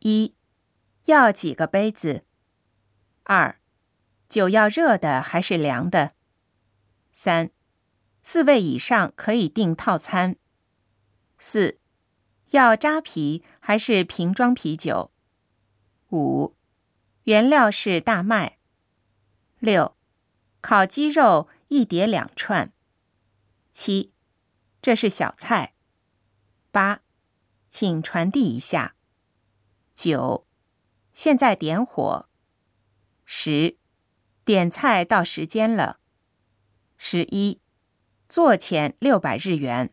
一，要几个杯子？二，酒要热的还是凉的？三，四位以上可以订套餐。四，要扎啤还是瓶装啤酒？五，原料是大麦。六，烤鸡肉一碟两串。七，这是小菜。八，请传递一下。九，现在点火。十，点菜到时间了。十一，坐钱六百日元。